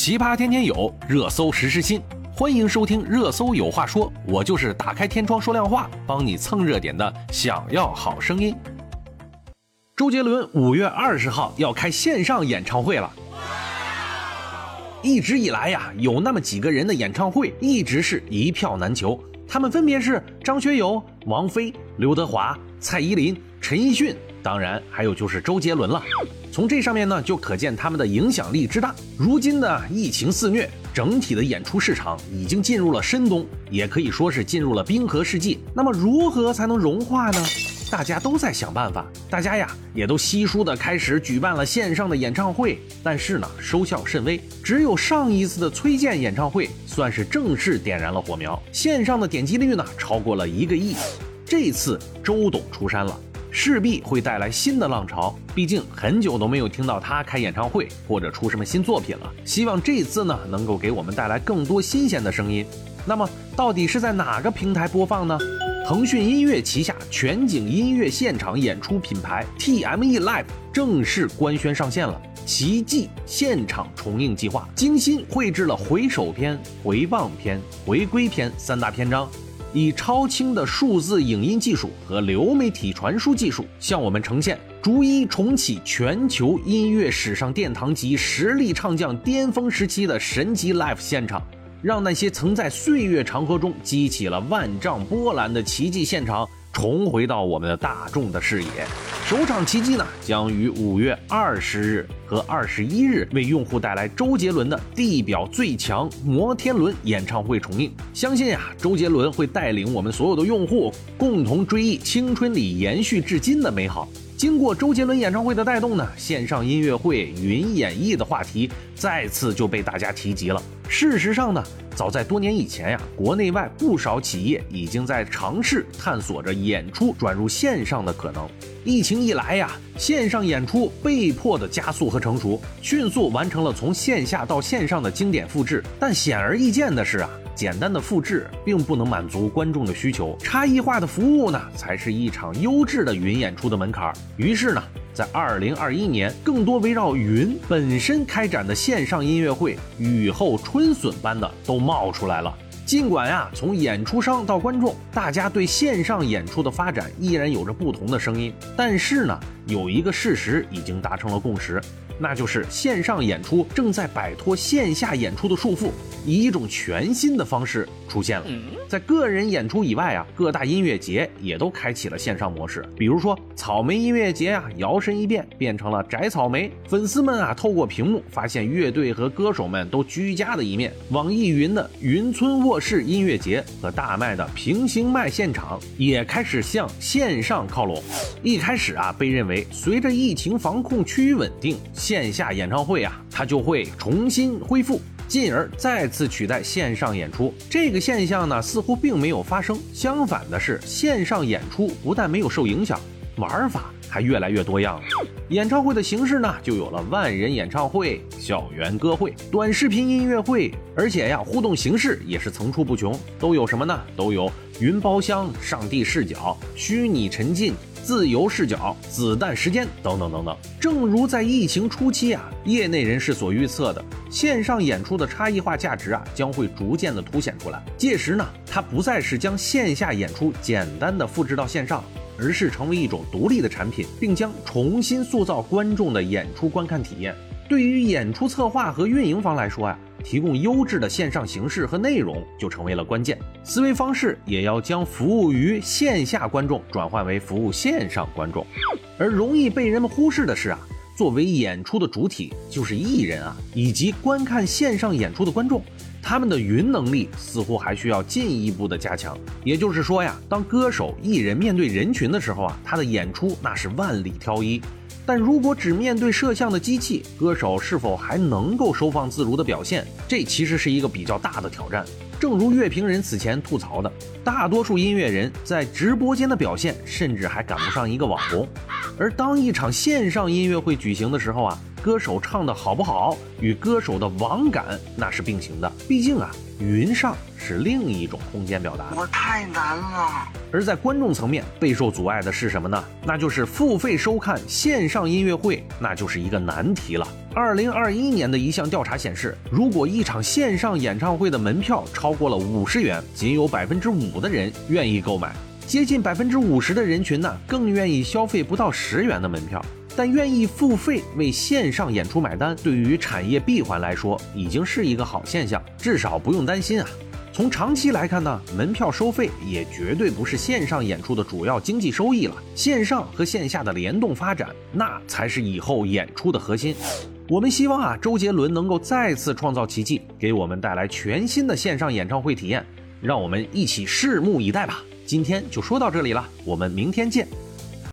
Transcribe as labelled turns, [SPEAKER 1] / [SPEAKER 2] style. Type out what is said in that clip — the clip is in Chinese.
[SPEAKER 1] 奇葩天天有，热搜时时新。欢迎收听《热搜有话说》，我就是打开天窗说亮话，帮你蹭热点的。想要好声音，周杰伦五月二十号要开线上演唱会了。一直以来呀，有那么几个人的演唱会一直是一票难求，他们分别是张学友、王菲、刘德华、蔡依林、陈奕迅，当然还有就是周杰伦了。从这上面呢，就可见他们的影响力之大。如今的疫情肆虐，整体的演出市场已经进入了深冬，也可以说是进入了冰河世纪。那么如何才能融化呢？大家都在想办法，大家呀也都稀疏的开始举办了线上的演唱会，但是呢收效甚微。只有上一次的崔健演唱会算是正式点燃了火苗，线上的点击率呢超过了一个亿。这次周董出山了。势必会带来新的浪潮，毕竟很久都没有听到他开演唱会或者出什么新作品了。希望这次呢能够给我们带来更多新鲜的声音。那么到底是在哪个平台播放呢？腾讯音乐旗下全景音乐现场演出品牌 TME Live 正式官宣上线了《奇迹现场重映计划》，精心绘制了回首篇、回望篇、回归篇三大篇章。以超清的数字影音技术和流媒体传输技术，向我们呈现逐一重启全球音乐史上殿堂级实力唱将巅峰时期的神级 live 现场，让那些曾在岁月长河中激起了万丈波澜的奇迹现场。重回到我们的大众的视野，首场奇迹呢将于五月二十日和二十一日为用户带来周杰伦的《地表最强摩天轮》演唱会重映。相信呀，周杰伦会带领我们所有的用户共同追忆青春里延续至今的美好。经过周杰伦演唱会的带动呢，线上音乐会云演绎的话题再次就被大家提及了。事实上呢。早在多年以前呀，国内外不少企业已经在尝试探索着演出转入线上的可能。疫情一来呀，线上演出被迫的加速和成熟，迅速完成了从线下到线上的经典复制。但显而易见的是啊，简单的复制并不能满足观众的需求，差异化的服务呢，才是一场优质的云演出的门槛。于是呢。在二零二一年，更多围绕云本身开展的线上音乐会，雨后春笋般的都冒出来了。尽管呀，从演出商到观众，大家对线上演出的发展依然有着不同的声音，但是呢，有一个事实已经达成了共识。那就是线上演出正在摆脱线下演出的束缚，以一种全新的方式出现了。在个人演出以外啊，各大音乐节也都开启了线上模式。比如说草莓音乐节啊，摇身一变变成了摘草莓，粉丝们啊透过屏幕发现乐队和歌手们都居家的一面。网易云的云村卧室音乐节和大麦的平行麦现场也开始向线上靠拢。一开始啊，被认为随着疫情防控趋于稳定。线下演唱会啊，它就会重新恢复，进而再次取代线上演出。这个现象呢，似乎并没有发生。相反的是，线上演出不但没有受影响，玩法还越来越多样了。演唱会的形式呢，就有了万人演唱会、校园歌会、短视频音乐会，而且呀，互动形式也是层出不穷。都有什么呢？都有云包厢、上帝视角、虚拟沉浸。自由视角、子弹时间等等等等。正如在疫情初期啊，业内人士所预测的，线上演出的差异化价值啊将会逐渐的凸显出来。届时呢，它不再是将线下演出简单的复制到线上，而是成为一种独立的产品，并将重新塑造观众的演出观看体验。对于演出策划和运营方来说呀。提供优质的线上形式和内容就成为了关键，思维方式也要将服务于线下观众转换为服务线上观众。而容易被人们忽视的是啊，作为演出的主体就是艺人啊，以及观看线上演出的观众，他们的云能力似乎还需要进一步的加强。也就是说呀，当歌手艺人面对人群的时候啊，他的演出那是万里挑一。但如果只面对摄像的机器，歌手是否还能够收放自如的表现？这其实是一个比较大的挑战。正如乐评人此前吐槽的，大多数音乐人在直播间的表现，甚至还赶不上一个网红。而当一场线上音乐会举行的时候啊，歌手唱的好不好与歌手的网感那是并行的。毕竟啊，云上是另一种空间表达。
[SPEAKER 2] 我太难了。
[SPEAKER 1] 而在观众层面备受阻碍的是什么呢？那就是付费收看线上音乐会，那就是一个难题了。二零二一年的一项调查显示，如果一场线上演唱会的门票超过了五十元，仅有百分之五的人愿意购买。接近百分之五十的人群呢，更愿意消费不到十元的门票，但愿意付费为线上演出买单，对于产业闭环来说，已经是一个好现象，至少不用担心啊。从长期来看呢，门票收费也绝对不是线上演出的主要经济收益了，线上和线下的联动发展，那才是以后演出的核心。我们希望啊，周杰伦能够再次创造奇迹，给我们带来全新的线上演唱会体验，让我们一起拭目以待吧。今天就说到这里了，我们明天见。